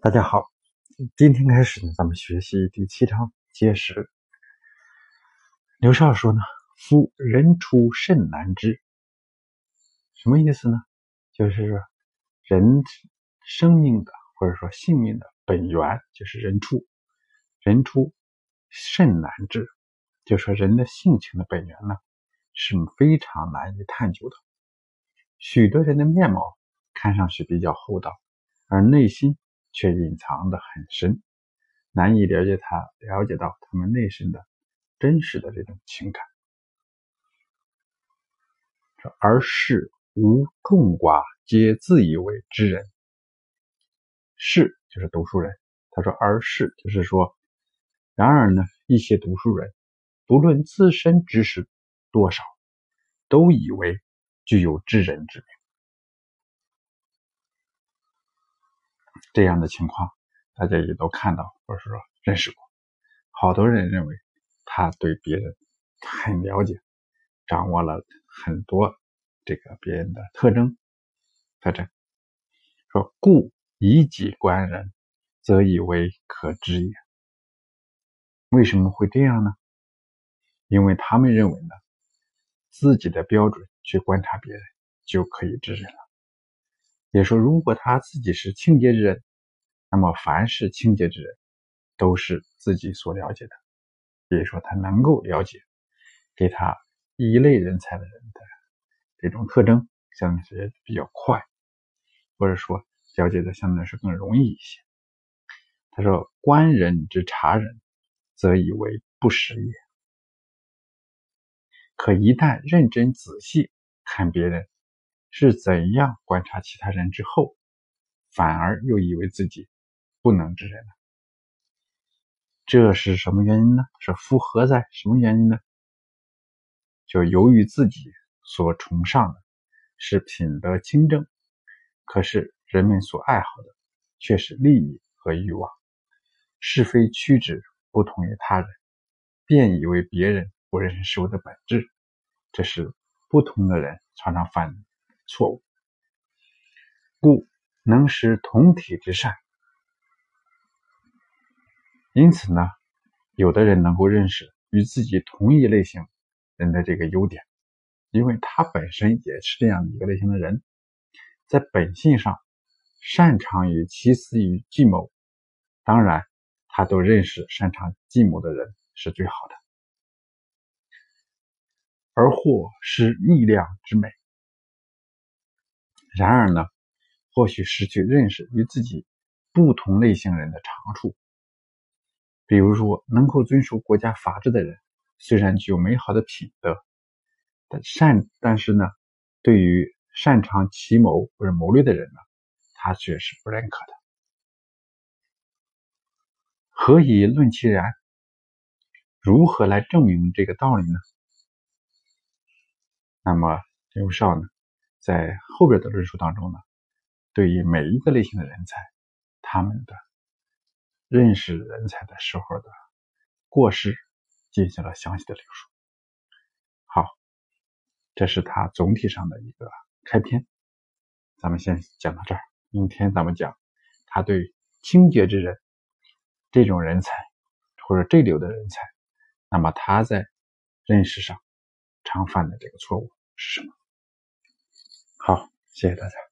大家好，今天开始呢，咱们学习第七章结识。刘少说呢，夫人出甚难知，什么意思呢？就是说人生命的或者说性命的本源就是人出，人出甚难知，就说人的性情的本源呢是非常难以探究的。许多人的面貌看上去比较厚道，而内心。却隐藏的很深，难以了解他，了解到他们内心的真实的这种情感。而是无众寡，皆自以为知人。是就是读书人。他说而是就是说，然而呢，一些读书人不论自身知识多少，都以为具有知人之明。这样的情况，大家也都看到，或者说认识过。好多人认为他对别人很了解，掌握了很多这个别人的特征特征。说故以己观人，则以为可知也。为什么会这样呢？因为他们认为呢，自己的标准去观察别人就可以知人了。也说，如果他自己是清洁之人，那么凡是清洁之人，都是自己所了解的。也就是说，他能够了解给他一类人才的人的这种特征，相对是比较快，或者说了解的相对是更容易一些。他说：“观人之察人，则以为不识也。可一旦认真仔细看别人。”是怎样观察其他人之后，反而又以为自己不能知人呢？这是什么原因呢？是符合在什么原因呢？就由于自己所崇尚的是品德清正，可是人们所爱好的却是利益和欲望，是非曲直不同于他人，便以为别人不认识事物的本质。这是不同的人常常犯的。错误，故能识同体之善。因此呢，有的人能够认识与自己同一类型人的这个优点，因为他本身也是这样一个类型的人，在本性上擅长于奇思与计谋。当然，他都认识擅长计谋的人是最好的，而或是力量之美。然而呢，或许失去认识与自己不同类型人的长处。比如说，能够遵守国家法制的人，虽然具有美好的品德，但善但是呢，对于擅长奇谋或者谋略的人呢，他却是不认可的。何以论其然？如何来证明这个道理呢？那么刘少呢？在后边的论述当中呢，对于每一个类型的人才，他们的认识人才的时候的过失进行了详细的描述。好，这是他总体上的一个开篇，咱们先讲到这儿。明天咱们讲他对清洁之人这种人才或者这流的人才，那么他在认识上常犯的这个错误是什么？好，谢谢大家。